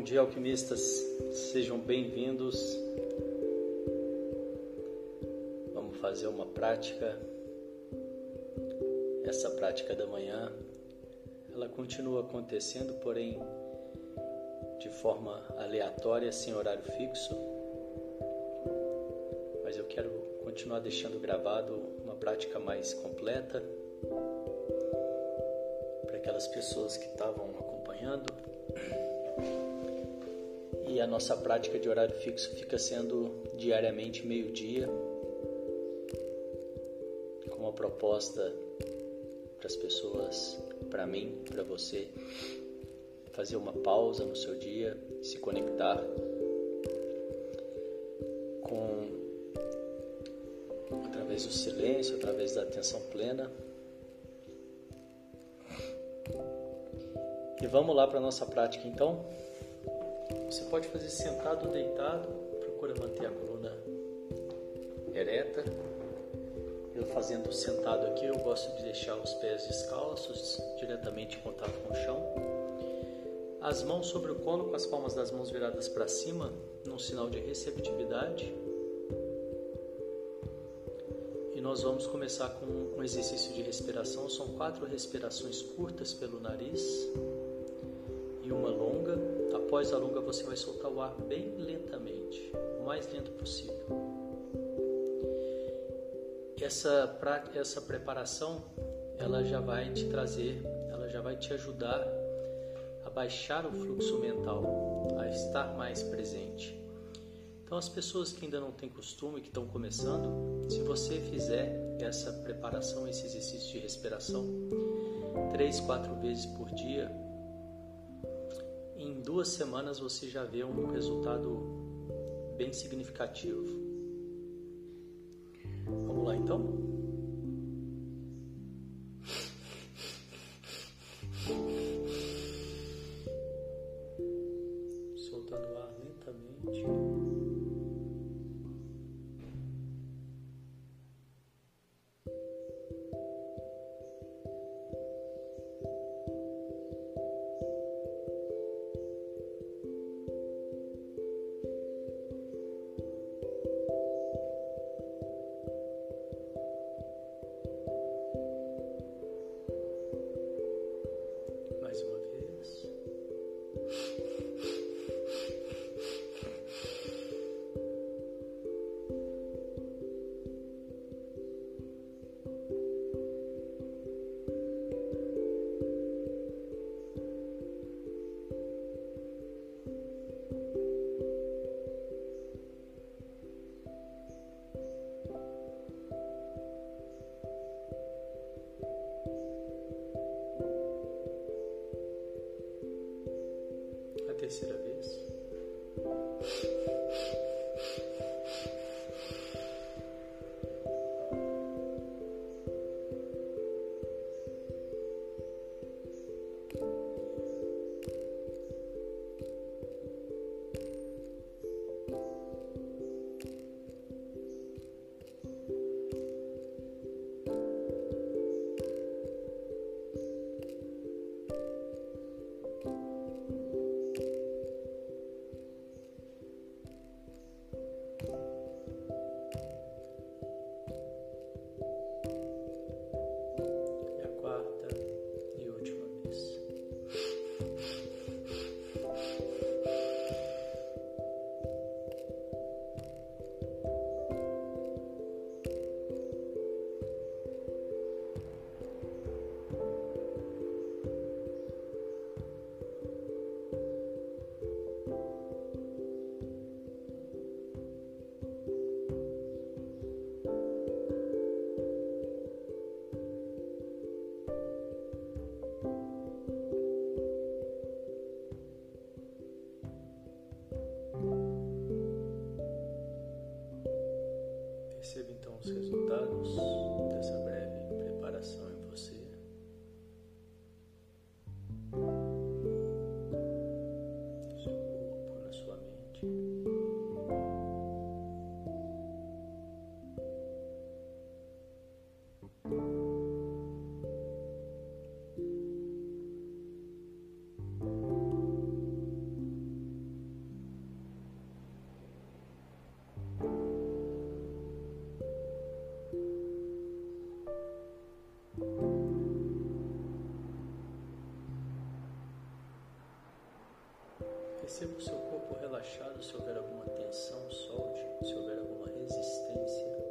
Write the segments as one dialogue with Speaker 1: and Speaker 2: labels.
Speaker 1: Bom dia, alquimistas. Sejam bem-vindos. Vamos fazer uma prática. Essa prática da manhã, ela continua acontecendo, porém de forma aleatória, sem horário fixo. Mas eu quero continuar deixando gravado uma prática mais completa para aquelas pessoas que estavam acompanhando e a nossa prática de horário fixo fica sendo diariamente meio-dia, com uma proposta para as pessoas, para mim, para você, fazer uma pausa no seu dia, se conectar com através do silêncio, através da atenção plena. E vamos lá para nossa prática então. Você pode fazer sentado ou deitado, procura manter a coluna ereta. Eu fazendo sentado aqui, eu gosto de deixar os pés descalços, diretamente em contato com o chão. As mãos sobre o colo, com as palmas das mãos viradas para cima, num sinal de receptividade. E nós vamos começar com um exercício de respiração. São quatro respirações curtas pelo nariz e uma longa. Após a longa, você vai soltar o ar bem lentamente, o mais lento possível. Essa, essa preparação, ela já vai te trazer, ela já vai te ajudar a baixar o fluxo mental, a estar mais presente. Então, as pessoas que ainda não têm costume, que estão começando, se você fizer essa preparação, esse exercício de respiração, três, quatro vezes por dia, duas semanas você já vê um resultado bem significativo. Vamos lá então? Perceba que seu corpo relaxado se houver alguma tensão, solte, se houver alguma resistência.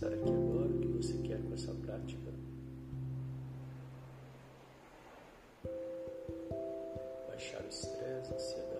Speaker 1: estar aqui agora, o que você quer com essa prática. Baixar o estresse, a ansiedade.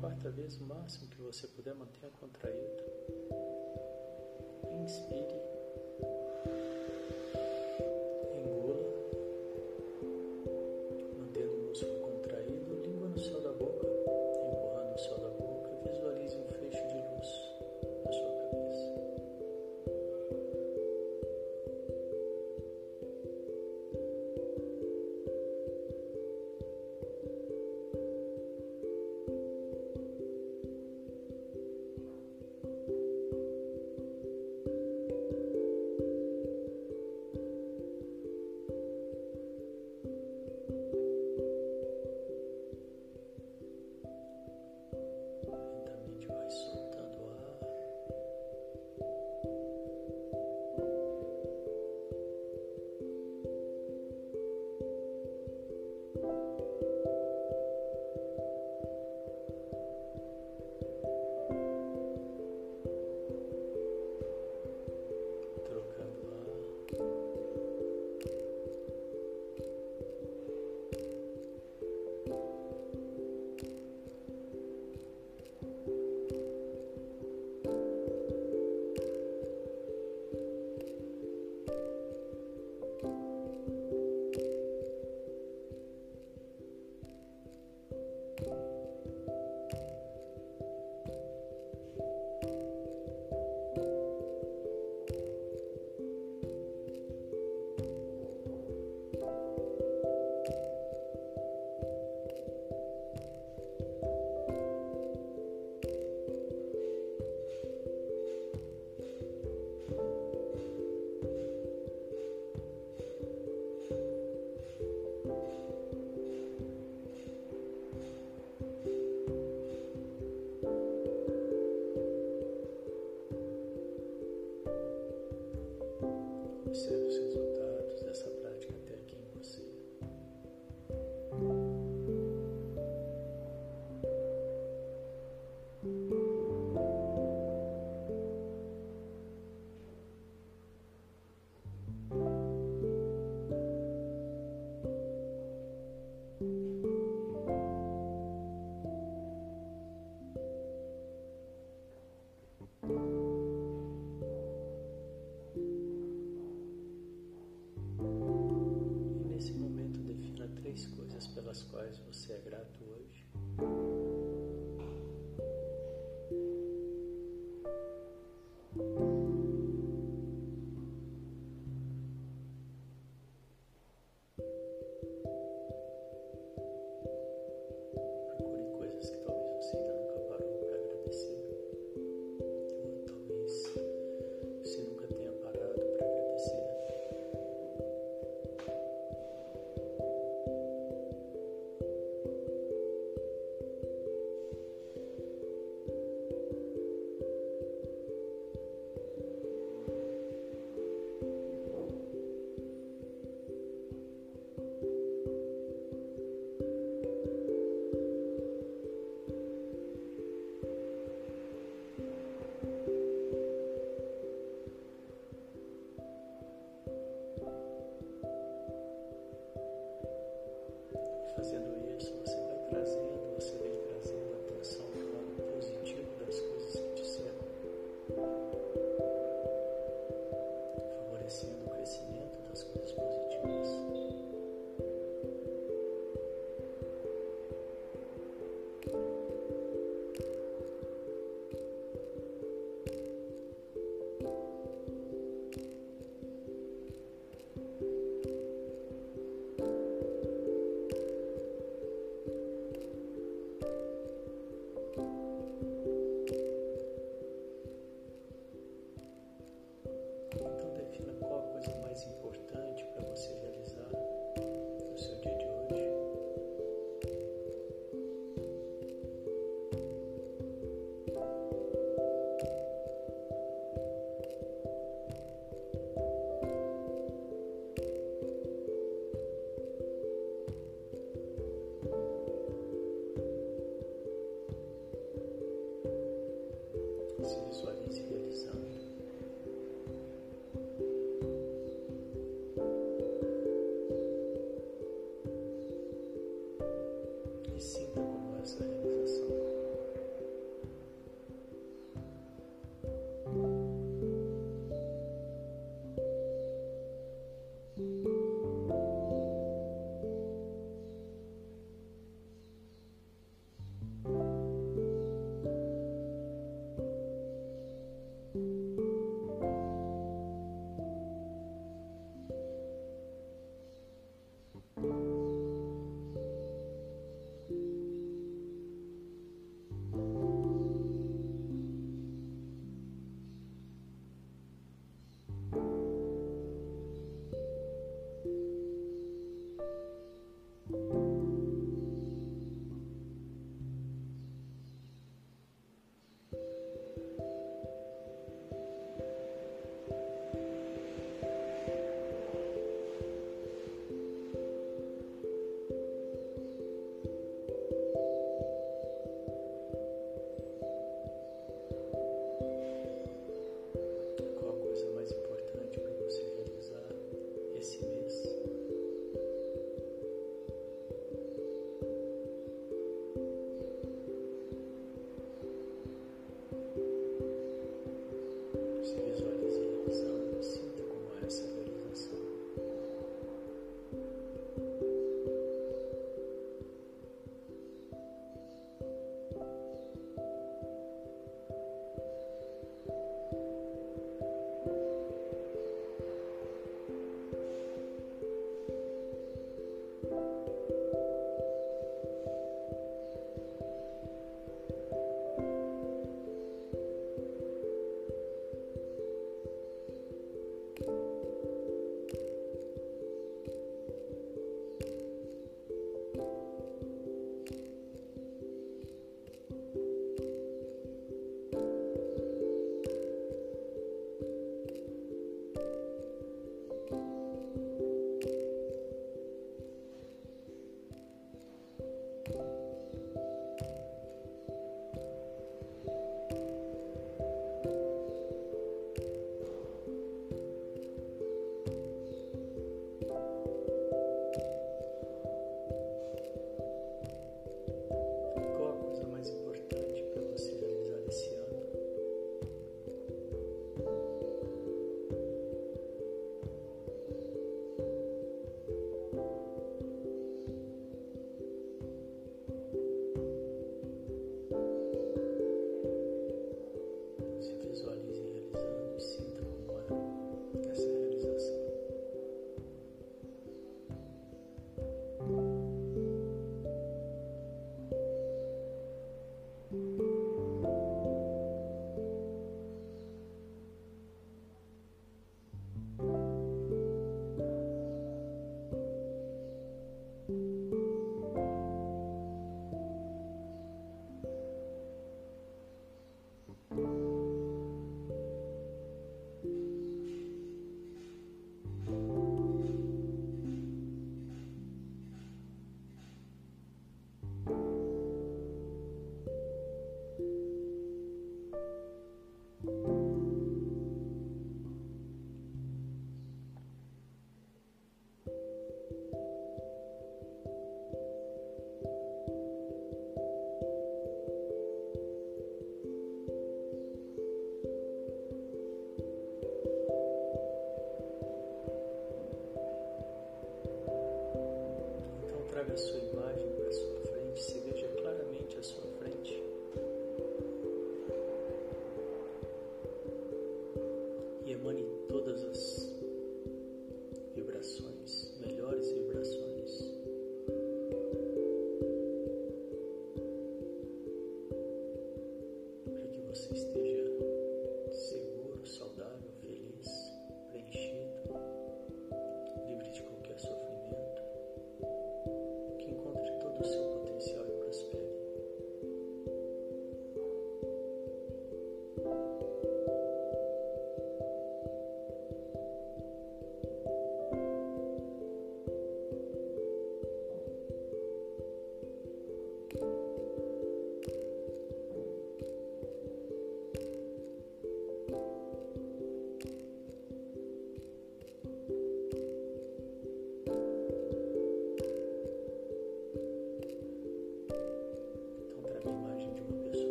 Speaker 1: Quarta vez, o máximo que você puder, mantenha contraído. Inspire. see this one.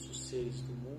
Speaker 1: Se possível, resuma em uma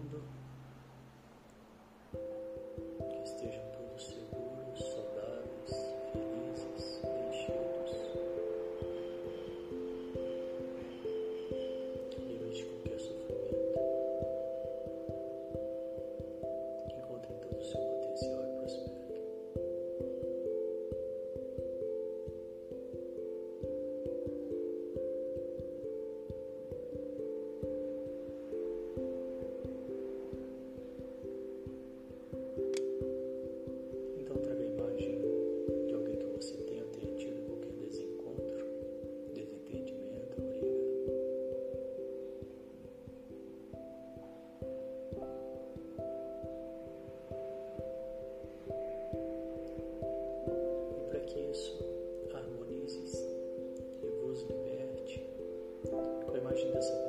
Speaker 1: watching this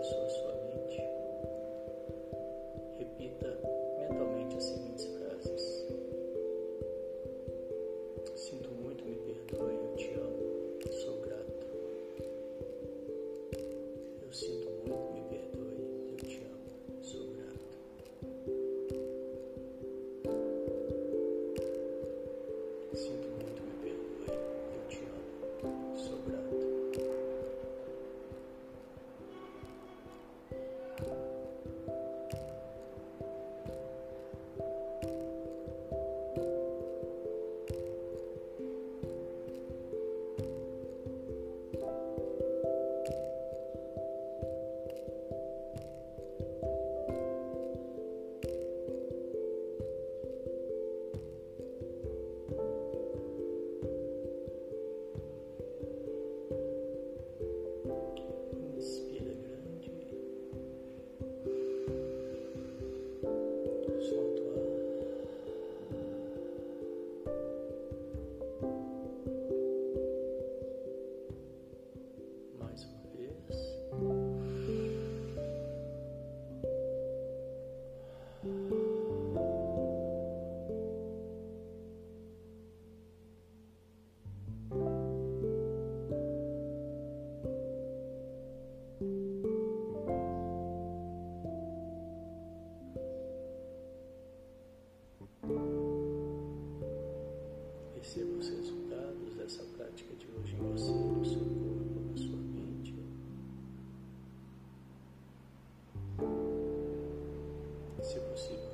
Speaker 1: para você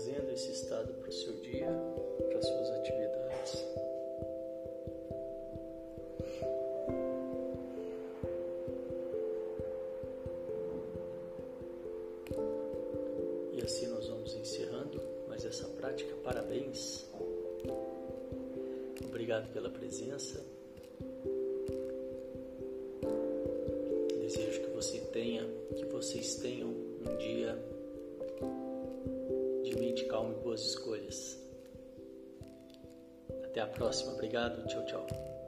Speaker 1: trazendo esse estado para o seu dia, para as suas atividades. E assim nós vamos encerrando mais essa prática. Parabéns. Obrigado pela presença. Boas escolhas. Até a próxima. Obrigado. Tchau, tchau.